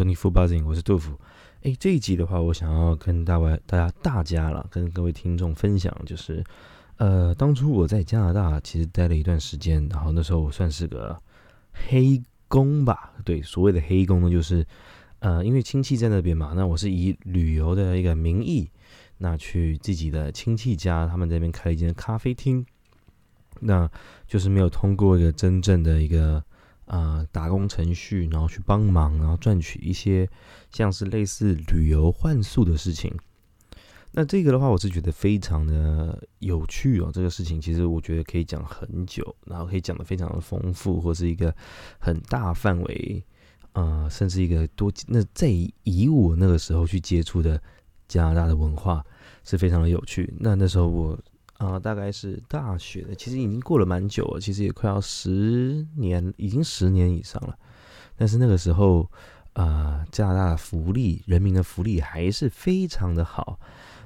收听 Full Buzzing，我是杜甫。哎，这一集的话，我想要跟大家、大家、大家了，跟各位听众分享，就是呃，当初我在加拿大其实待了一段时间，然后那时候我算是个黑工吧。对，所谓的黑工呢，就是呃，因为亲戚在那边嘛，那我是以旅游的一个名义，那去自己的亲戚家，他们那边开了一间咖啡厅，那就是没有通过一个真正的一个。啊，打工程序，然后去帮忙，然后赚取一些像是类似旅游换宿的事情。那这个的话，我是觉得非常的有趣哦。这个事情其实我觉得可以讲很久，然后可以讲的非常的丰富，或是一个很大范围，呃，甚至一个多那在以我那个时候去接触的加拿大的文化是非常的有趣。那那时候我。啊，大概是大学的，其实已经过了蛮久了，其实也快要十年，已经十年以上了。但是那个时候，啊，加拿大的福利，人民的福利还是非常的好。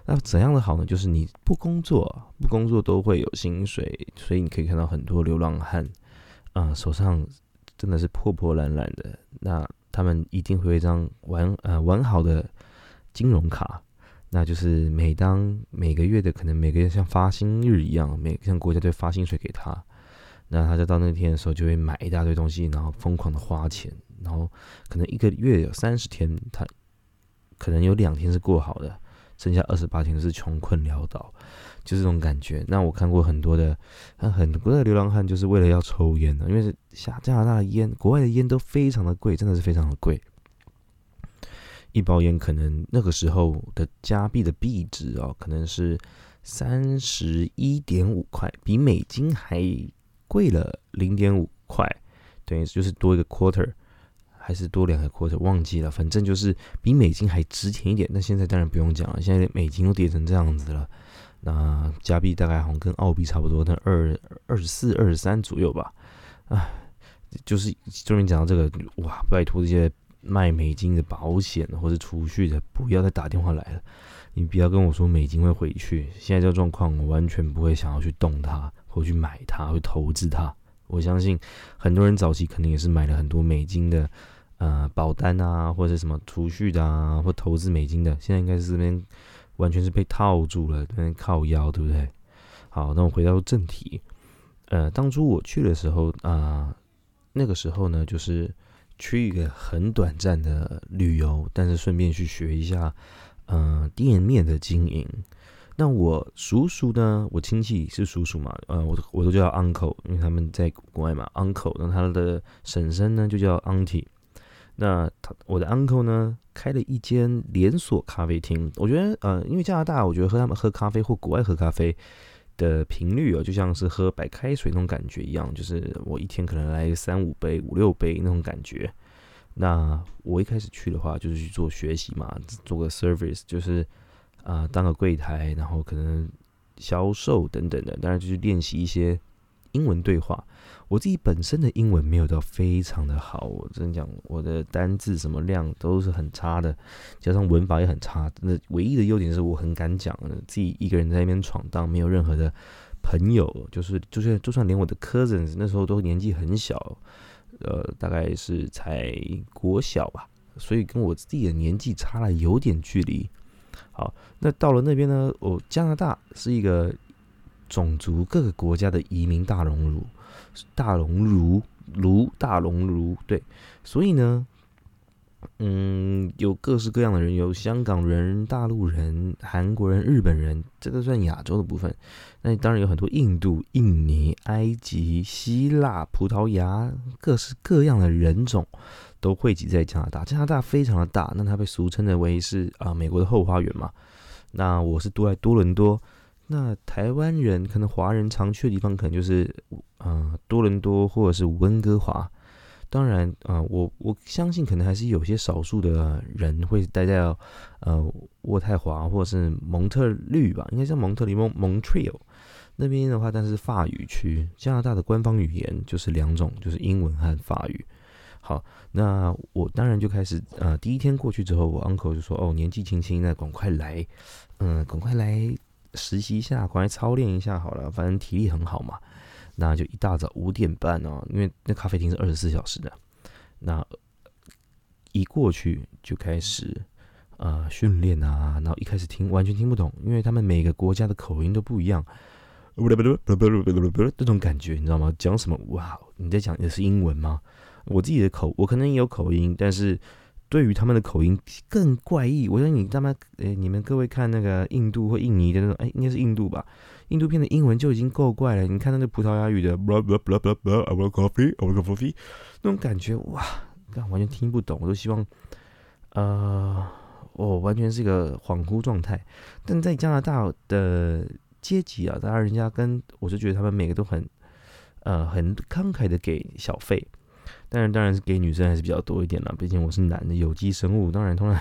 那怎样的好呢？就是你不工作，不工作都会有薪水，所以你可以看到很多流浪汉，啊，手上真的是破破烂烂的。那他们一定会有一张完呃完好的金融卡。那就是每当每个月的可能每个月像发薪日一样，每像国家队发薪水给他，那他就到那天的时候就会买一大堆东西，然后疯狂的花钱，然后可能一个月有三十天，他可能有两天是过好的，剩下二十八天是穷困潦倒，就这种感觉。那我看过很多的，很多的流浪汉就是为了要抽烟的，因为是加加拿大的烟，国外的烟都非常的贵，真的是非常的贵。一包烟可能那个时候的加币的币值哦，可能是三十一点五块，比美金还贵了零点五块，等于就是多一个 quarter，还是多两个 quarter，忘记了，反正就是比美金还值钱一点。那现在当然不用讲了，现在美金都跌成这样子了，那加币大概好像跟澳币差不多，那二二十四、二十三左右吧。唉，就是终于讲到这个，哇，拜托这些。卖美金的保险或者储蓄的，不要再打电话来了。你不要跟我说美金会回去。现在这状况，我完全不会想要去动它，或去买它，或投资它。我相信很多人早期肯定也是买了很多美金的，呃，保单啊，或者什么储蓄的啊，或投资美金的。现在应该是这边完全是被套住了，这边靠腰，对不对？好，那我回到正题。呃，当初我去的时候啊，那个时候呢，就是。去一个很短暂的旅游，但是顺便去学一下，嗯，店面的经营。那我叔叔呢？我亲戚是叔叔嘛？呃，我我都叫 uncle，因为他们在国外嘛，uncle。那他的婶婶呢，就叫 auntie。那他我的 uncle 呢，开了一间连锁咖啡厅。我觉得，呃，因为加拿大，我觉得喝他们喝咖啡或国外喝咖啡。的频率哦，就像是喝白开水那种感觉一样，就是我一天可能来三五杯、五六杯那种感觉。那我一开始去的话，就是去做学习嘛，做个 service，就是啊当个柜台，然后可能销售等等的，当然就是练习一些。英文对话，我自己本身的英文没有到非常的好，我真讲我的单字什么量都是很差的，加上文法也很差。那唯一的优点是我很敢讲，自己一个人在那边闯荡，没有任何的朋友，就是就是就算连我的 cousins 那时候都年纪很小，呃，大概是才国小吧，所以跟我自己的年纪差了有点距离。好，那到了那边呢，我加拿大是一个。种族各个国家的移民大熔炉，大熔炉炉大熔炉，对，所以呢，嗯，有各式各样的人，有香港人、大陆人、韩国人、日本人，这个算亚洲的部分。那当然有很多印度、印尼、埃及、希腊、葡萄牙，各式各样的人种都汇集在加拿大。加拿大非常的大，那它被俗称的为是啊美国的后花园嘛。那我是住在多伦多。那台湾人可能华人常去的地方，可能就是呃多伦多或者是温哥华。当然啊，我我相信可能还是有些少数的人会待在呃渥太华或者是蒙特利吧，应该叫蒙特利蒙蒙 t r e a l 那边的话，但是法语区，加拿大的官方语言就是两种，就是英文和法语。好，那我当然就开始呃第一天过去之后，我 uncle 就说哦年纪轻轻那赶快来，嗯赶快来。实习一下，赶快操练一下好了，反正体力很好嘛。那就一大早五点半哦，因为那咖啡厅是二十四小时的。那一过去就开始呃训练啊，然后一开始听完全听不懂，因为他们每个国家的口音都不一样，这种感觉你知道吗？讲什么？哇，你在讲的是英文吗？我自己的口，我可能也有口音，但是对于他们的口音更怪异。我觉得你他妈，诶，你们各位看那个印度或印尼的那种，哎，应该是印度吧？印度片的英文就已经够怪了，你看那个葡萄牙语的，blablablablabla，I want coffee, I want coffee，那种感觉，哇，完全听不懂。我都希望，呃，我完全是一个恍惚状态。但在加拿大的阶级啊，当然人家跟我就觉得他们每个都很，呃，很慷慨的给小费。当然，当然是给女生还是比较多一点啦，毕竟我是男的，有机生物，当然通常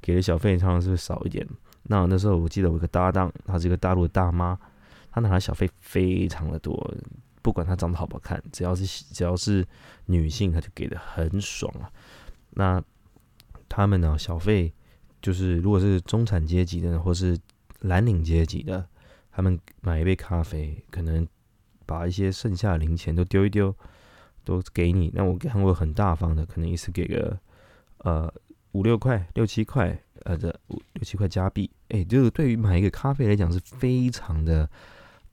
给的小费常常是少一点。那那时候我记得我一个搭档，她是一个大陆的大妈。她拿的小费非常的多，不管她长得好不好看，只要是只要是女性，她就给的很爽啊。那他们呢，小费就是如果是中产阶级的，或是蓝领阶级的，他们买一杯咖啡，可能把一些剩下的零钱都丢一丢，都给你。那我看过很大方的，可能一次给个呃五六块、六七块，呃这五六七块加币，哎，这个对于买一个咖啡来讲是非常的。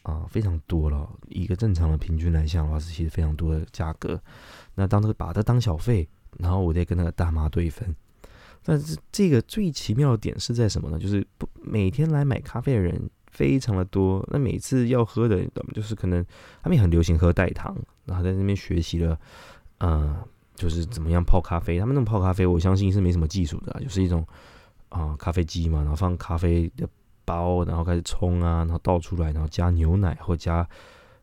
啊，非常多了。一个正常的平均来讲的话，是其实非常多的价格。那当这个把它当小费，然后我再跟那个大妈对分。但是这个最奇妙的点是在什么呢？就是不每天来买咖啡的人非常的多。那每次要喝的，就是可能他们也很流行喝代糖，然后在那边学习了，呃，就是怎么样泡咖啡。他们那种泡咖啡，我相信是没什么技术的，就是一种啊咖啡机嘛，然后放咖啡的。包，然后开始冲啊，然后倒出来，然后加牛奶或加，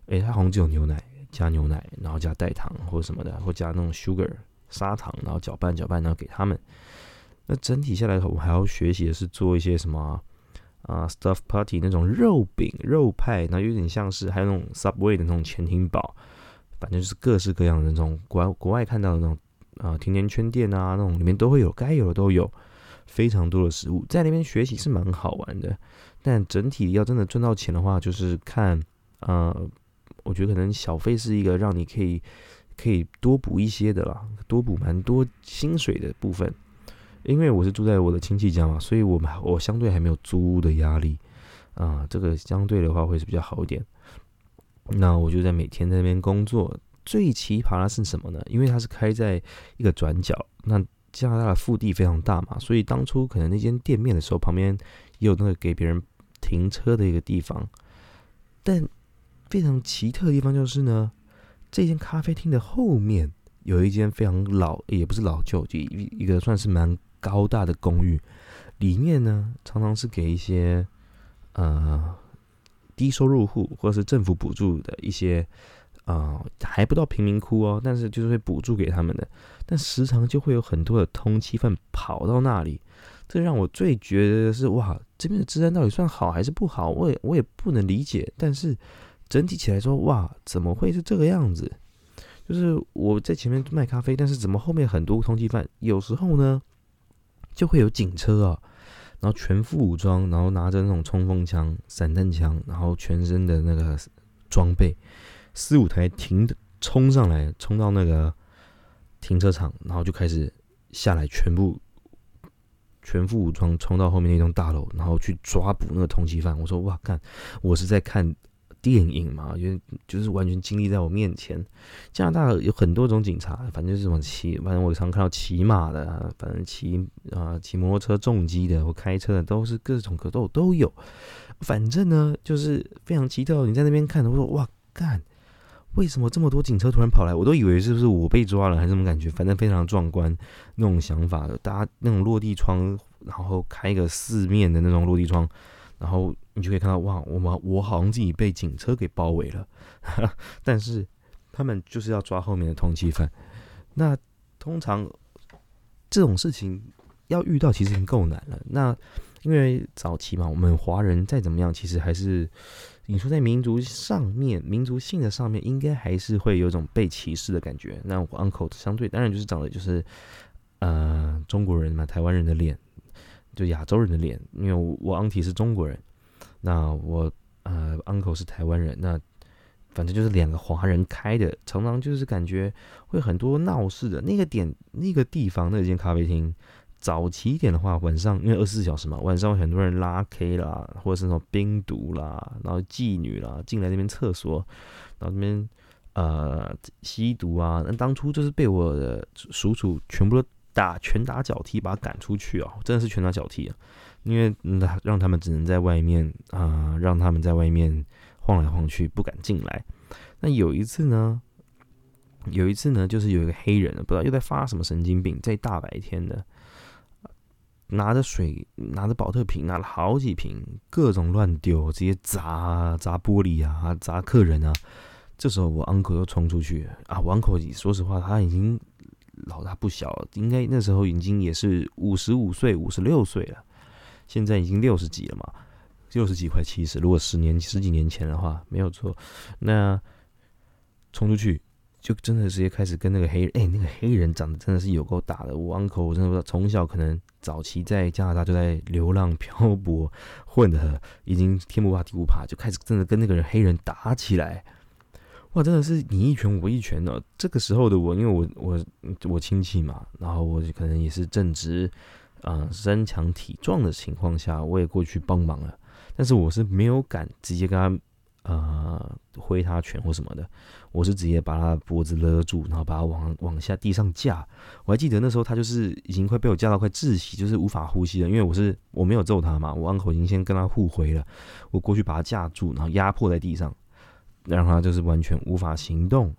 诶，它好像只有牛奶，加牛奶，然后加代糖或什么的，或加那种 sugar 砂糖，然后搅拌搅拌，然后给他们。那整体下来，我还要学习的是做一些什么啊，stuff party 那种肉饼、肉派，然后有点像是还有那种 subway 的那种潜艇堡，反正就是各式各样的那种国外国外看到的那种啊甜甜圈店啊，那种里面都会有，该有的都有。非常多的食物在那边学习是蛮好玩的，但整体要真的赚到钱的话，就是看，呃，我觉得可能小费是一个让你可以可以多补一些的啦，多补蛮多薪水的部分。因为我是住在我的亲戚家嘛，所以我们我相对还没有租屋的压力啊，这个相对的话会是比较好一点。那我就在每天在那边工作，最奇葩的是什么呢？因为它是开在一个转角，那。加拿大的腹地非常大嘛，所以当初可能那间店面的时候，旁边也有那个给别人停车的一个地方。但非常奇特的地方就是呢，这间咖啡厅的后面有一间非常老，也不是老旧，就一一个算是蛮高大的公寓。里面呢，常常是给一些呃低收入户或者是政府补助的一些。啊，还不到贫民窟哦，但是就是会补助给他们的，但时常就会有很多的通缉犯跑到那里，这让我最觉得是哇，这边的治安到底算好还是不好？我也我也不能理解。但是整体起来说，哇，怎么会是这个样子？就是我在前面卖咖啡，但是怎么后面很多通缉犯？有时候呢，就会有警车啊，然后全副武装，然后拿着那种冲锋枪、散弹枪，然后全身的那个装备。四五台停冲上来，冲到那个停车场，然后就开始下来，全部全副武装冲到后面那栋大楼，然后去抓捕那个通缉犯。我说哇，看我是在看电影嘛，因为就是完全经历在我面前。加拿大有很多种警察，反正就是什么骑，反正我常看到骑马的，反正骑啊骑摩托车重机的或开车的，都是各种格斗都有。反正呢，就是非常奇特。你在那边看，我说哇，干。为什么这么多警车突然跑来？我都以为是不是我被抓了，还是什么感觉？反正非常壮观那种想法的，大家那种落地窗，然后开一个四面的那种落地窗，然后你就可以看到，哇，我们我好像自己被警车给包围了。但是他们就是要抓后面的通缉犯。那通常这种事情要遇到，其实已经够难了。那因为早期嘛，我们华人再怎么样，其实还是。你说在民族上面，民族性的上面，应该还是会有种被歧视的感觉。那我 uncle 相对当然就是长得就是，呃，中国人嘛，台湾人的脸，就亚洲人的脸。因为我我 auntie 是中国人，那我呃 uncle 是台湾人，那反正就是两个华人开的，常常就是感觉会很多闹事的那个点那个地方那间咖啡厅。早期一点的话，晚上因为二十四小时嘛，晚上会很多人拉 K 啦，或者是那种冰毒啦，然后妓女啦进来那边厕所，然后那边呃吸毒啊。那当初就是被我的叔叔全部都打拳打脚踢把他赶出去啊，真的是拳打脚踢啊，因为那让他们只能在外面啊，让他们在外面晃来晃去，不敢进来。那有一次呢，有一次呢，就是有一个黑人，不知道又在发什么神经病，在大白天的。拿着水，拿着保特瓶，拿了好几瓶，各种乱丢，直接砸砸玻璃啊，砸客人啊。这时候我 uncle 又冲出去啊，我 uncle 说实话他已经老大不小，应该那时候已经也是五十五岁、五十六岁了，现在已经六十几了嘛，六十几快七十。如果十年十几年前的话，没有错，那冲出去。就真的直接开始跟那个黑人，哎，那个黑人长得真的是有够大的。我 uncle 我真的不知道，从小可能早期在加拿大就在流浪漂泊，混的已经天不怕地不怕，就开始真的跟那个人黑人打起来。哇，真的是你一拳我一拳的。这个时候的我，因为我我我亲戚嘛，然后我可能也是正值啊身强体壮的情况下，我也过去帮忙了。但是我是没有敢直接跟他。呃，挥他拳或什么的，我是直接把他脖子勒住，然后把他往往下地上架。我还记得那时候他就是已经快被我架到快窒息，就是无法呼吸了。因为我是我没有揍他嘛，我 uncle 已经先跟他互回了。我过去把他架住，然后压迫在地上，让他就是完全无法行动，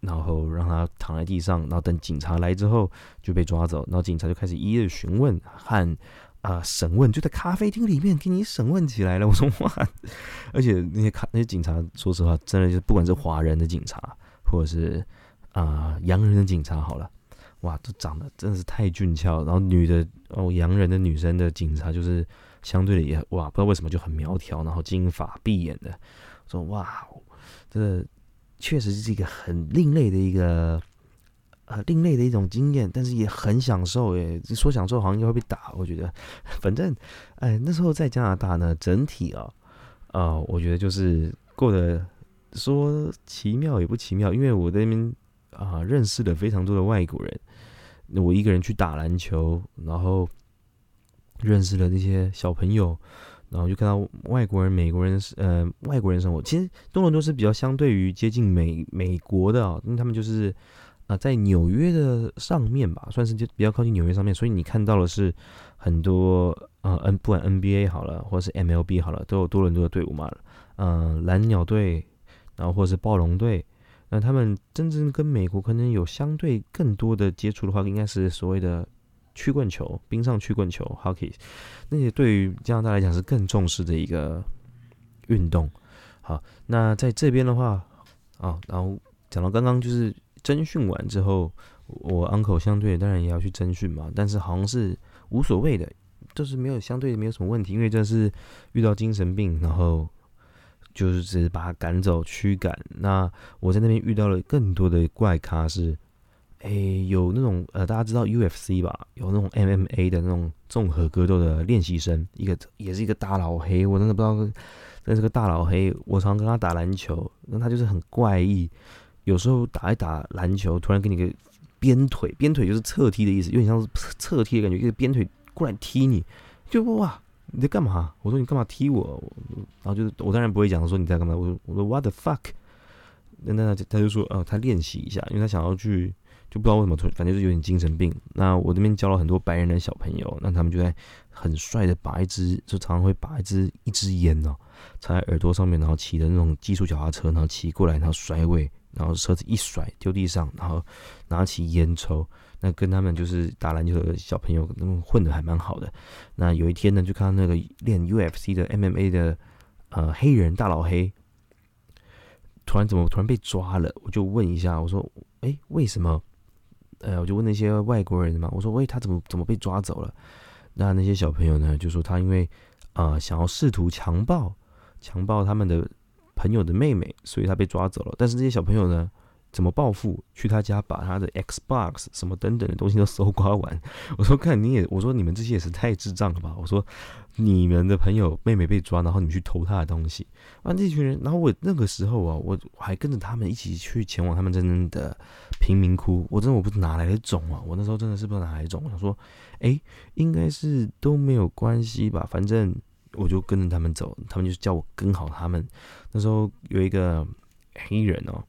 然后让他躺在地上，然后等警察来之后就被抓走，然后警察就开始一一询问和。啊，审问就在咖啡厅里面给你审问起来了。我说哇，而且那些卡那些警察，说实话，真的就是不管是华人的警察，或者是啊洋人的警察，好了，哇，都长得真的是太俊俏。然后女的哦，洋人的女生的警察就是相对的也哇，不知道为什么就很苗条，然后金发碧眼的。说哇，这确实是一个很另类的一个。呃，另类的一种经验，但是也很享受诶。说享受好像又会被打，我觉得。反正，哎，那时候在加拿大呢，整体啊，啊，我觉得就是过得说奇妙也不奇妙，因为我在那边啊认识了非常多的外国人。我一个人去打篮球，然后认识了那些小朋友，然后就看到外国人、美国人，呃，外国人生活。其实多伦多是比较相对于接近美美国的啊，因为他们就是。啊，在纽约的上面吧，算是就比较靠近纽约上面，所以你看到的是很多呃 N 不管 NBA 好了，或者是 MLB 好了，都有多伦多的队伍嘛。嗯，蓝鸟队，然后或者是暴龙队，那他们真正跟美国可能有相对更多的接触的话，应该是所谓的曲棍球、冰上曲棍球 （Hockey）。那些对于加拿大来讲是更重视的一个运动。好，那在这边的话，啊，然后讲到刚刚就是。征训完之后，我 uncle 相对当然也要去征训嘛，但是好像是无所谓的，就是没有相对没有什么问题，因为这是遇到精神病，然后就是只是把他赶走驱赶。那我在那边遇到了更多的怪咖，是诶有那种呃大家知道 UFC 吧，有那种 MMA 的那种综合格斗的练习生，一个也是一个大老黑，我真的不知道那是个大老黑，我常跟他打篮球，那他就是很怪异。有时候打一打篮球，突然给你个鞭腿，鞭腿就是侧踢的意思，有点像是侧踢的感觉，一个鞭腿过来踢你，就哇你在干嘛？我说你干嘛踢我？然后就是我当然不会讲说你在干嘛，我说我说 what the fuck？那那他就说哦他练习一下，因为他想要去，就不知道为什么突，反正就是有点精神病。那我这边教了很多白人的小朋友，那他们就在很帅的把一支，就常常会把一支一支烟哦插在耳朵上面，然后骑的那种技术脚踏车，然后骑过来，然后甩尾。然后车子一甩丢地上，然后拿起烟抽，那跟他们就是打篮球的小朋友，他们混的还蛮好的。那有一天呢，就看到那个练 UFC 的 MMA 的呃黑人大老黑，突然怎么突然被抓了？我就问一下，我说：“哎，为什么？”呃，我就问那些外国人嘛，我说：“喂，他怎么怎么被抓走了？”那那些小朋友呢，就说他因为啊想要试图强暴强暴他们的。朋友的妹妹，所以他被抓走了。但是这些小朋友呢，怎么报复？去他家把他的 Xbox 什么等等的东西都搜刮完。我说看你也，我说你们这些也是太智障了吧？我说你们的朋友妹妹被抓，然后你们去偷他的东西啊！这群人，然后我那个时候啊，我还跟着他们一起去前往他们真正的贫民窟。我真的我不知道哪来的种啊！我那时候真的是不知道哪来的种。我想说，哎，应该是都没有关系吧？反正我就跟着他们走，他们就叫我跟好他们。那时候有一个黑人哦。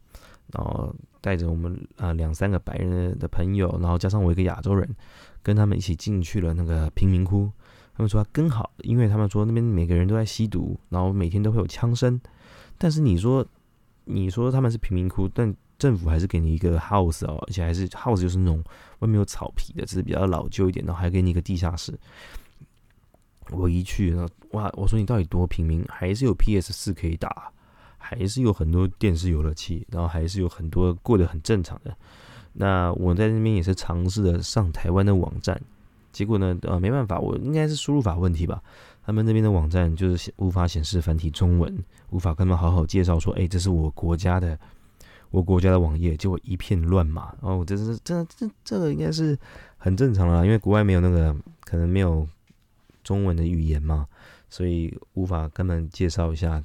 然后带着我们啊两三个白人的朋友，然后加上我一个亚洲人，跟他们一起进去了那个贫民窟。他们说更好，因为他们说那边每个人都在吸毒，然后每天都会有枪声。但是你说你说他们是贫民窟，但政府还是给你一个 house 哦，而且还是 house 就是那种外面有草皮的，只是比较老旧一点，然后还给你一个地下室。我一去，然后哇！我说你到底多平民？还是有 PS 四可以打？还是有很多电视游乐器，然后还是有很多过得很正常的。那我在那边也是尝试着上台湾的网站，结果呢，呃，没办法，我应该是输入法问题吧。他们那边的网站就是无法显示繁体中文，无法跟他们好好介绍说，哎，这是我国家的，我国家的网页，结果一片乱码。哦，我这是这这这个应该是很正常啦，因为国外没有那个可能没有中文的语言嘛，所以无法跟他们介绍一下。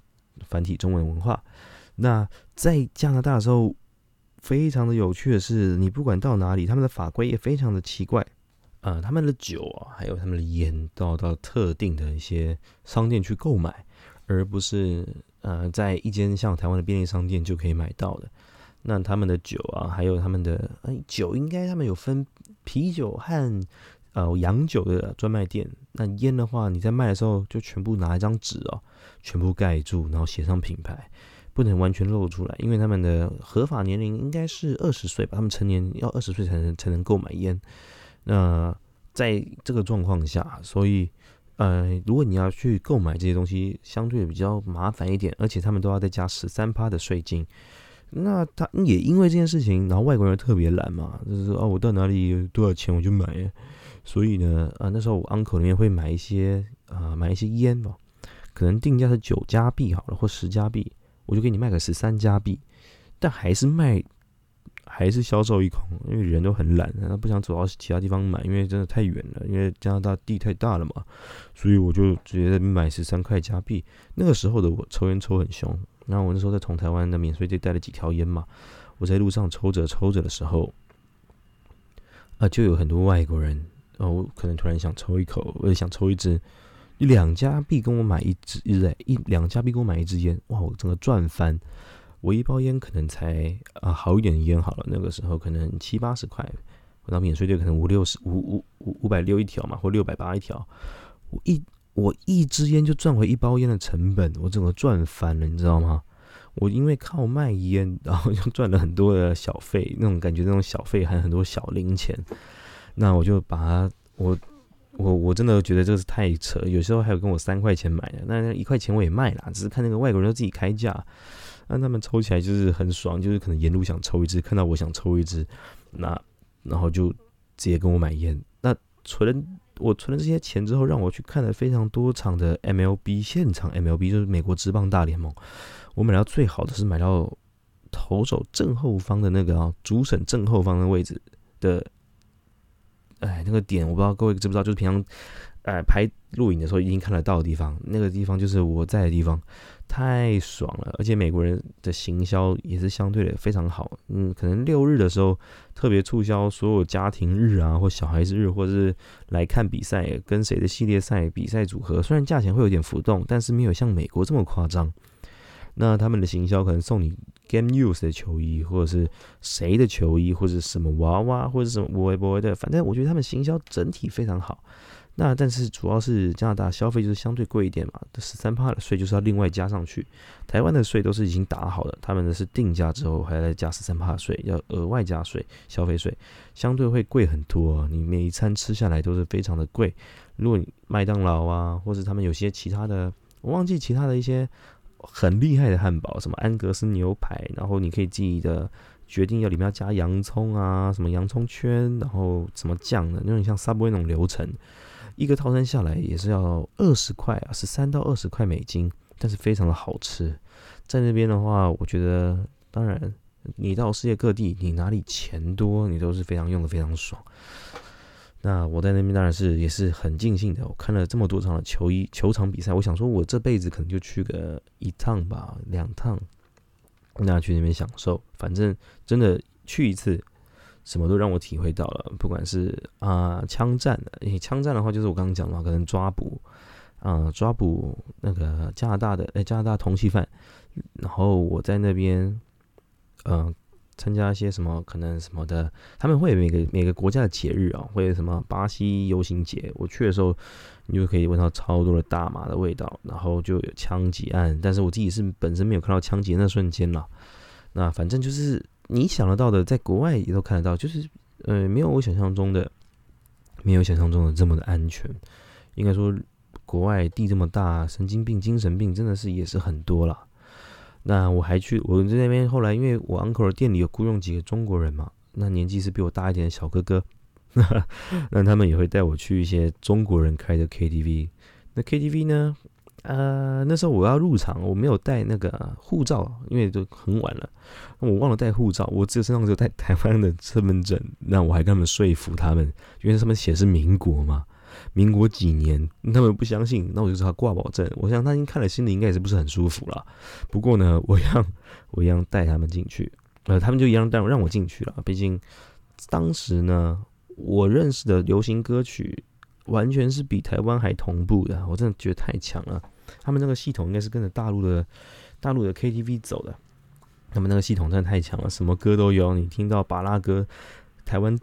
繁体中文文化，那在加拿大的时候，非常的有趣的是，你不管到哪里，他们的法规也非常的奇怪。呃，他们的酒啊，还有他们的烟，都要到特定的一些商店去购买，而不是呃，在一间像台湾的便利商店就可以买到的。那他们的酒啊，还有他们的哎酒，应该他们有分啤酒和呃洋酒的专卖店。那烟的话，你在卖的时候就全部拿一张纸哦。全部盖住，然后写上品牌，不能完全露出来，因为他们的合法年龄应该是二十岁吧，他们成年要二十岁才能才能购买烟。那在这个状况下，所以呃，如果你要去购买这些东西，相对比较麻烦一点，而且他们都要再加十三趴的税金。那他也因为这件事情，然后外国人特别懒嘛，就是说哦，我到哪里多少钱我就买。所以呢，啊，那时候我 uncle 里面会买一些啊，买一些烟吧。可能定价是九加币好了，或十加币，我就给你卖个十三加币，但还是卖，还是销售一空，因为人都很懒，他不想走到其他地方买，因为真的太远了，因为加拿大地太大了嘛，所以我就直接买十三块加币。那个时候的我抽烟抽很凶，然后我那时候在从台湾的免税店带了几条烟嘛，我在路上抽着抽着的时候，啊，就有很多外国人，哦，可能突然想抽一口，我也想抽一支。两家币跟我买一支，一一两家币跟我买一支烟，哇！我整个赚翻。我一包烟可能才啊好一点的烟好了，那个时候可能七八十块，我到免税店可能五六十五五五五百六一条嘛，或六百八一条。我一我一支烟就赚回一包烟的成本，我整个赚翻了，你知道吗？我因为靠卖烟，然后就赚了很多的小费，那种感觉，那种小费还有很多小零钱。那我就把它我。我我真的觉得这是太扯，有时候还有跟我三块钱买的，那一块钱我也卖了，只是看那个外国人都自己开价，那他们抽起来就是很爽，就是可能沿路想抽一支，看到我想抽一支，那然后就直接跟我买烟。那纯我存了这些钱之后，让我去看了非常多场的 MLB 现场 MLB，就是美国职棒大联盟。我买到最好的是买到投手正后方的那个啊，主审正后方的位置的。哎，那个点我不知道各位知不知道，就是平常，哎拍录影的时候已经看得到的地方，那个地方就是我在的地方，太爽了。而且美国人的行销也是相对的非常好，嗯，可能六日的时候特别促销所有家庭日啊，或小孩子日，或者是来看比赛跟谁的系列赛比赛组合，虽然价钱会有点浮动，但是没有像美国这么夸张。那他们的行销可能送你 Game News 的球衣，或者是谁的球衣，或者什么娃娃，或者什么 Boy Boy 的，反正我觉得他们行销整体非常好。那但是主要是加拿大消费就是相对贵一点嘛，这十三帕的税就是要另外加上去。台湾的税都是已经打好的，他们的是定价之后还要再加十三帕税，要额外加税，消费税相对会贵很多。你每一餐吃下来都是非常的贵。如果你麦当劳啊，或者他们有些其他的，我忘记其他的一些。很厉害的汉堡，什么安格斯牛排，然后你可以自己的决定要里面要加洋葱啊，什么洋葱圈，然后什么酱的，那种像 Subway 那种流程，一个套餐下来也是要二十块啊，十三到二十块美金，但是非常的好吃。在那边的话，我觉得当然你到世界各地，你哪里钱多，你都是非常用的非常爽。那我在那边当然是也是很尽兴的。我看了这么多场的球衣球场比赛，我想说，我这辈子可能就去个一趟吧，两趟，那去那边享受。反正真的去一次，什么都让我体会到了。不管是啊枪战的，因为枪战的话，就是我刚刚讲的话，可能抓捕啊抓捕那个加拿大的哎加拿大通缉犯，然后我在那边嗯。参加一些什么可能什么的，他们会有每个每个国家的节日啊，会有什么巴西游行节。我去的时候，你就可以闻到超多的大麻的味道，然后就有枪击案。但是我自己是本身没有看到枪击那瞬间了。那反正就是你想得到的，在国外也都看得到，就是呃，没有我想象中的，没有想象中的这么的安全。应该说，国外地这么大，神经病、精神病真的是也是很多了。那我还去，我在那边后来，因为我 uncle 的店里有雇佣几个中国人嘛，那年纪是比我大一点的小哥哥，那他们也会带我去一些中国人开的 KTV。那 KTV 呢，呃，那时候我要入场，我没有带那个护照，因为都很晚了，我忘了带护照，我只有身上只有带台湾的身份证。那我还跟他们说服他们，因为上面写是民国嘛。民国几年，他们不相信，那我就只好挂保证。我想他已经看了，心里应该也是不是很舒服了。不过呢，我一样，我一样带他们进去，呃，他们就一样带让我进去了。毕竟当时呢，我认识的流行歌曲完全是比台湾还同步的，我真的觉得太强了。他们那个系统应该是跟着大陆的大陆的 KTV 走的，他们那个系统真的太强了，什么歌都有。你听到巴拉歌，台湾。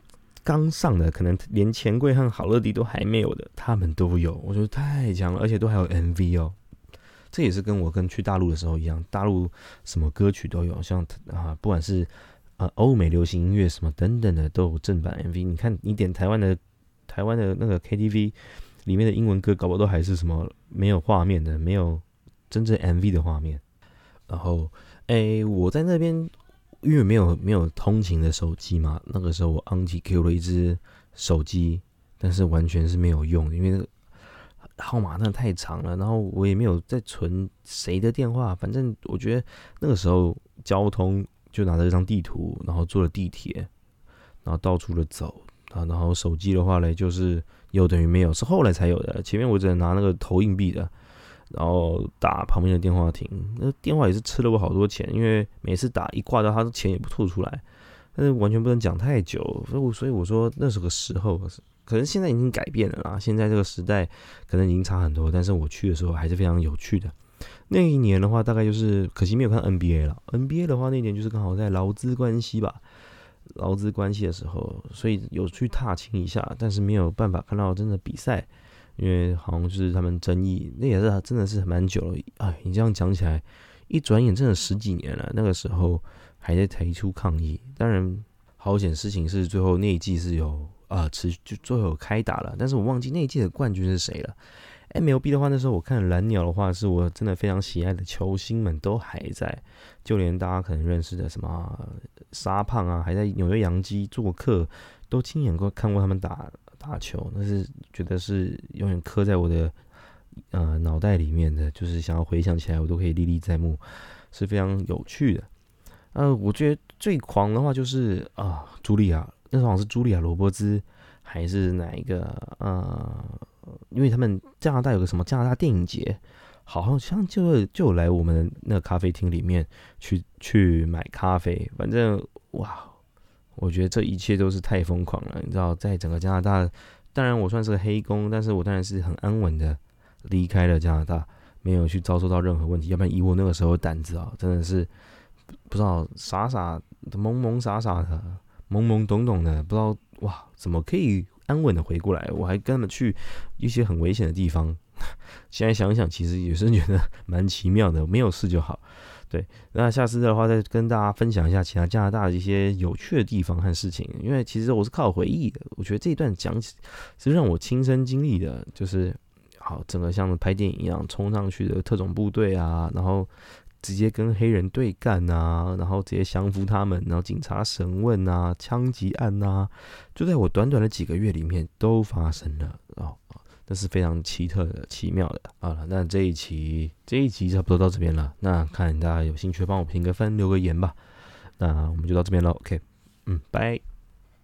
刚上的可能连钱柜和好乐迪都还没有的，他们都有，我觉得太强了，而且都还有 MV 哦。这也是跟我跟去大陆的时候一样，大陆什么歌曲都有，像啊，不管是呃欧美流行音乐什么等等的，都有正版 MV。你看，你点台湾的台湾的那个 KTV 里面的英文歌，搞不好都还是什么没有画面的，没有真正 MV 的画面。然后，哎，我在那边。因为没有没有通勤的手机嘛，那个时候我 a n t i Q 了一只手机，但是完全是没有用，因为那个号码那太长了，然后我也没有再存谁的电话，反正我觉得那个时候交通就拿着一张地图，然后坐了地铁，然后到处的走啊，然后手机的话嘞，就是有等于没有，是后来才有的，前面我只能拿那个投硬币的。然后打旁边的电话亭，那电话也是吃了我好多钱，因为每次打一挂掉，他的钱也不吐出来，但是完全不能讲太久，所以我所以我说那是个时候，可能现在已经改变了啦，现在这个时代可能已经差很多，但是我去的时候还是非常有趣的。那一年的话，大概就是可惜没有看 NBA 了，NBA 的话那年就是刚好在劳资关系吧，劳资关系的时候，所以有去踏青一下，但是没有办法看到真的比赛。因为好像就是他们争议，那也是真的是蛮久了。哎，你这样讲起来，一转眼真的十几年了。那个时候还在提出抗议。当然，好险事情是最后那一季是有啊持续就最后开打了。但是我忘记那一季的冠军是谁了。MLB 的话，那时候我看蓝鸟的话，是我真的非常喜爱的球星们都还在，就连大家可能认识的什么沙胖啊，还在纽约洋基做客，都亲眼过看过他们打。打球，那是觉得是永远刻在我的呃脑袋里面的，就是想要回想起来，我都可以历历在目，是非常有趣的。呃，我觉得最狂的话就是啊，茱莉亚，那时候好像是茱莉亚·罗伯兹，还是哪一个？呃，因为他们加拿大有个什么加拿大电影节，好像就就来我们那个咖啡厅里面去去买咖啡，反正哇。我觉得这一切都是太疯狂了，你知道，在整个加拿大，当然我算是个黑工，但是我当然是很安稳的离开了加拿大，没有去遭受到任何问题。要不然以我那个时候胆子啊，真的是不知道傻傻的懵懵傻傻的，懵懵懂懂的，不知道哇，怎么可以安稳的回过来？我还跟他们去一些很危险的地方。现在想想，其实也是觉得蛮奇妙的，没有事就好。对，那下次的话再跟大家分享一下其他加拿大的一些有趣的地方和事情，因为其实我是靠回忆的。我觉得这一段讲起是让我亲身经历的，就是好整个像拍电影一样冲上去的特种部队啊，然后直接跟黑人对干啊，然后直接降服他们，然后警察审问啊，枪击案啊，就在我短短的几个月里面都发生了哦。那是非常奇特的、奇妙的好了！那这一期这一集差不多到这边了。那看大家有兴趣，帮我评个分、留个言吧。那我们就到这边了，OK，嗯，拜。